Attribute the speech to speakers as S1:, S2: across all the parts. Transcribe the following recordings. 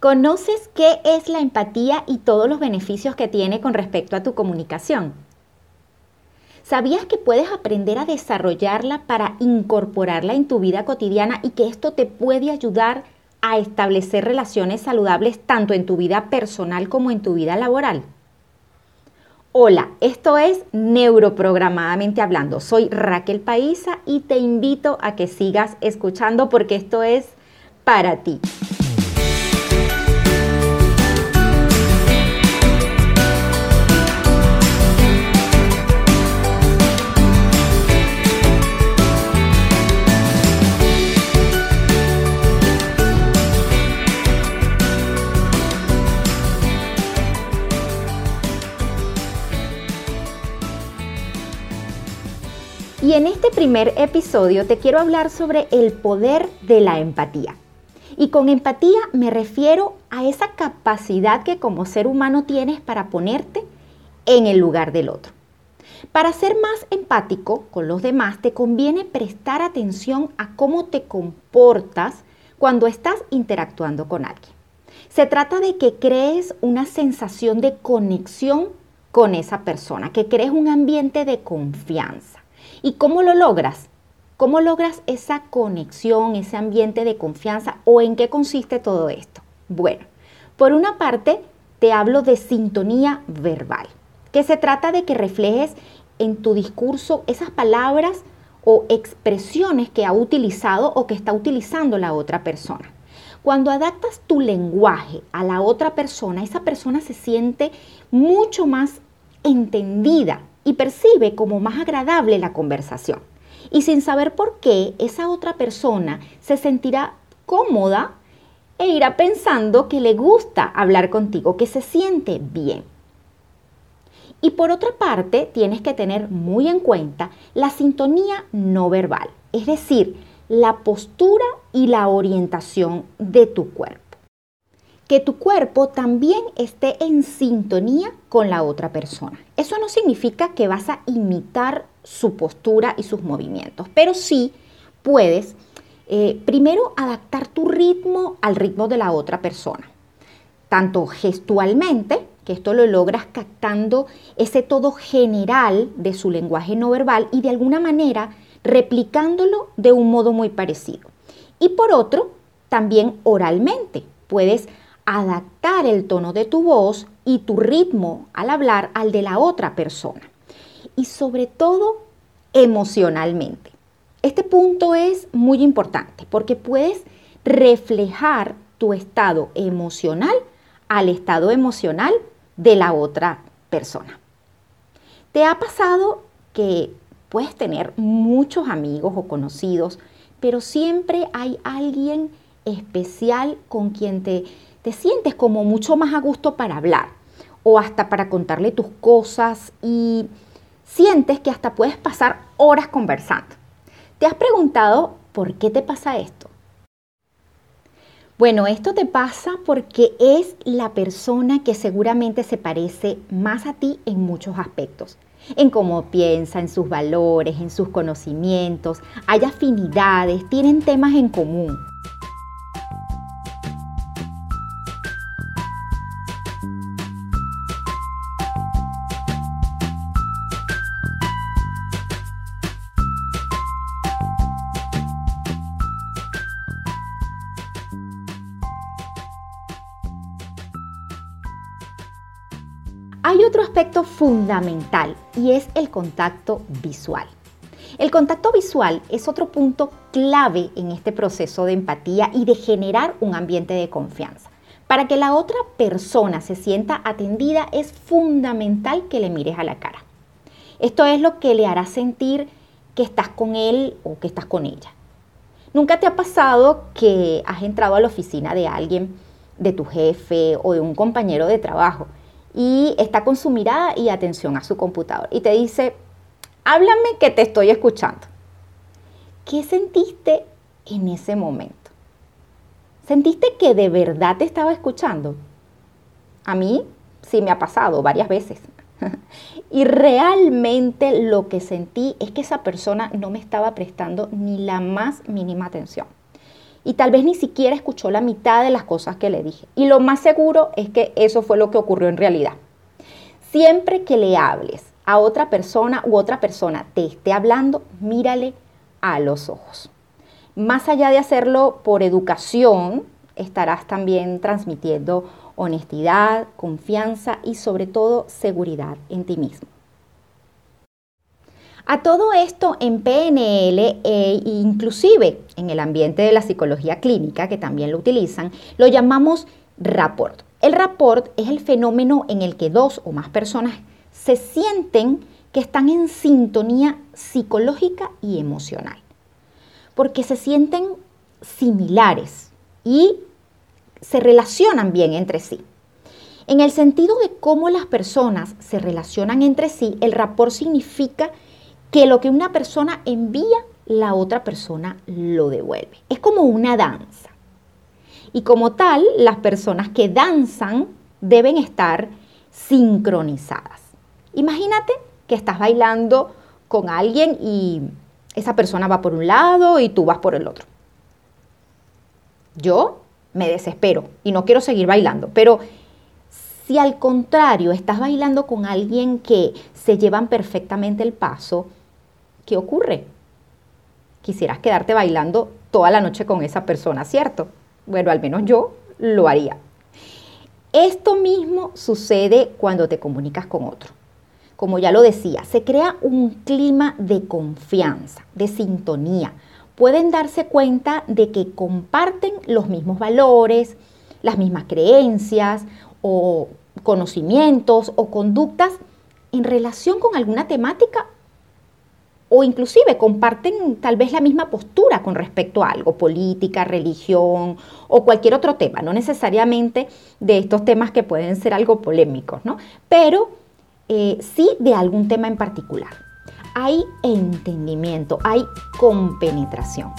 S1: ¿Conoces qué es la empatía y todos los beneficios que tiene con respecto a tu comunicación? ¿Sabías que puedes aprender a desarrollarla para incorporarla en tu vida cotidiana y que esto te puede ayudar a establecer relaciones saludables tanto en tu vida personal como en tu vida laboral? Hola, esto es Neuroprogramadamente Hablando. Soy Raquel Paisa y te invito a que sigas escuchando porque esto es para ti. Y en este primer episodio te quiero hablar sobre el poder de la empatía. Y con empatía me refiero a esa capacidad que como ser humano tienes para ponerte en el lugar del otro. Para ser más empático con los demás te conviene prestar atención a cómo te comportas cuando estás interactuando con alguien. Se trata de que crees una sensación de conexión con esa persona, que crees un ambiente de confianza. ¿Y cómo lo logras? ¿Cómo logras esa conexión, ese ambiente de confianza o en qué consiste todo esto? Bueno, por una parte te hablo de sintonía verbal, que se trata de que reflejes en tu discurso esas palabras o expresiones que ha utilizado o que está utilizando la otra persona. Cuando adaptas tu lenguaje a la otra persona, esa persona se siente mucho más entendida y percibe como más agradable la conversación. Y sin saber por qué, esa otra persona se sentirá cómoda e irá pensando que le gusta hablar contigo, que se siente bien. Y por otra parte, tienes que tener muy en cuenta la sintonía no verbal, es decir, la postura y la orientación de tu cuerpo que tu cuerpo también esté en sintonía con la otra persona. Eso no significa que vas a imitar su postura y sus movimientos, pero sí puedes eh, primero adaptar tu ritmo al ritmo de la otra persona, tanto gestualmente, que esto lo logras captando ese todo general de su lenguaje no verbal y de alguna manera replicándolo de un modo muy parecido. Y por otro, también oralmente, puedes adaptar el tono de tu voz y tu ritmo al hablar al de la otra persona. Y sobre todo emocionalmente. Este punto es muy importante porque puedes reflejar tu estado emocional al estado emocional de la otra persona. ¿Te ha pasado que puedes tener muchos amigos o conocidos, pero siempre hay alguien especial con quien te te sientes como mucho más a gusto para hablar o hasta para contarle tus cosas y sientes que hasta puedes pasar horas conversando. ¿Te has preguntado por qué te pasa esto? Bueno, esto te pasa porque es la persona que seguramente se parece más a ti en muchos aspectos. En cómo piensa, en sus valores, en sus conocimientos, hay afinidades, tienen temas en común. Hay otro aspecto fundamental y es el contacto visual. El contacto visual es otro punto clave en este proceso de empatía y de generar un ambiente de confianza. Para que la otra persona se sienta atendida es fundamental que le mires a la cara. Esto es lo que le hará sentir que estás con él o que estás con ella. ¿Nunca te ha pasado que has entrado a la oficina de alguien, de tu jefe o de un compañero de trabajo y está con su mirada y atención a su computador y te dice, háblame que te estoy escuchando. ¿Qué sentiste en ese momento? ¿Sentiste que de verdad te estaba escuchando? A mí sí me ha pasado varias veces. y realmente lo que sentí es que esa persona no me estaba prestando ni la más mínima atención. Y tal vez ni siquiera escuchó la mitad de las cosas que le dije. Y lo más seguro es que eso fue lo que ocurrió en realidad. Siempre que le hables a otra persona u otra persona te esté hablando, mírale a los ojos. Más allá de hacerlo por educación, estarás también transmitiendo honestidad, confianza y sobre todo seguridad en ti mismo. A todo esto en PNL e inclusive en el ambiente de la psicología clínica, que también lo utilizan, lo llamamos rapport. El rapport es el fenómeno en el que dos o más personas se sienten que están en sintonía psicológica y emocional, porque se sienten similares y se relacionan bien entre sí. En el sentido de cómo las personas se relacionan entre sí, el rapport significa que lo que una persona envía, la otra persona lo devuelve. Es como una danza. Y como tal, las personas que danzan deben estar sincronizadas. Imagínate que estás bailando con alguien y esa persona va por un lado y tú vas por el otro. Yo me desespero y no quiero seguir bailando, pero si al contrario estás bailando con alguien que se llevan perfectamente el paso, ¿qué ocurre? Quisieras quedarte bailando toda la noche con esa persona, ¿cierto? Bueno, al menos yo lo haría. Esto mismo sucede cuando te comunicas con otro. Como ya lo decía, se crea un clima de confianza, de sintonía. Pueden darse cuenta de que comparten los mismos valores, las mismas creencias o conocimientos o conductas en relación con alguna temática o inclusive comparten tal vez la misma postura con respecto a algo, política, religión o cualquier otro tema, no necesariamente de estos temas que pueden ser algo polémicos, ¿no? Pero eh, sí de algún tema en particular. Hay entendimiento, hay compenetración.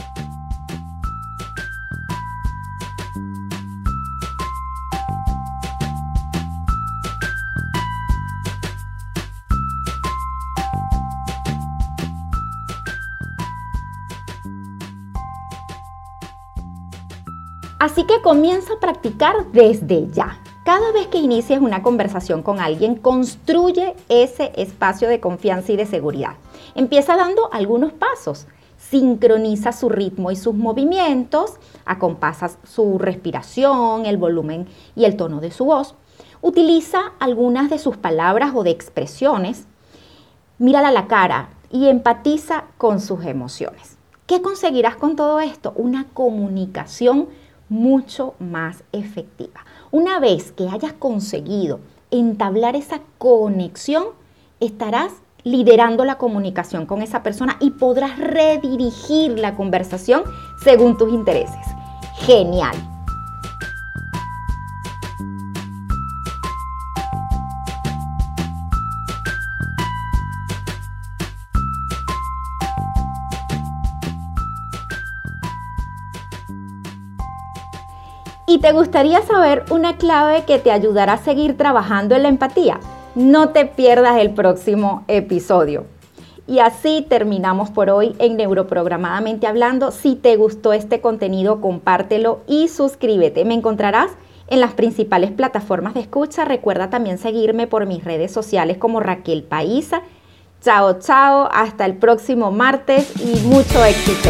S1: Así que comienza a practicar desde ya. Cada vez que inicies una conversación con alguien, construye ese espacio de confianza y de seguridad. Empieza dando algunos pasos. Sincroniza su ritmo y sus movimientos, acompasas su respiración, el volumen y el tono de su voz. Utiliza algunas de sus palabras o de expresiones. Mírala a la cara y empatiza con sus emociones. ¿Qué conseguirás con todo esto? Una comunicación mucho más efectiva. Una vez que hayas conseguido entablar esa conexión, estarás liderando la comunicación con esa persona y podrás redirigir la conversación según tus intereses. Genial. ¿Y te gustaría saber una clave que te ayudará a seguir trabajando en la empatía? No te pierdas el próximo episodio. Y así terminamos por hoy en Neuroprogramadamente Hablando. Si te gustó este contenido, compártelo y suscríbete. Me encontrarás en las principales plataformas de escucha. Recuerda también seguirme por mis redes sociales como Raquel Paisa. Chao, chao. Hasta el próximo martes y mucho éxito.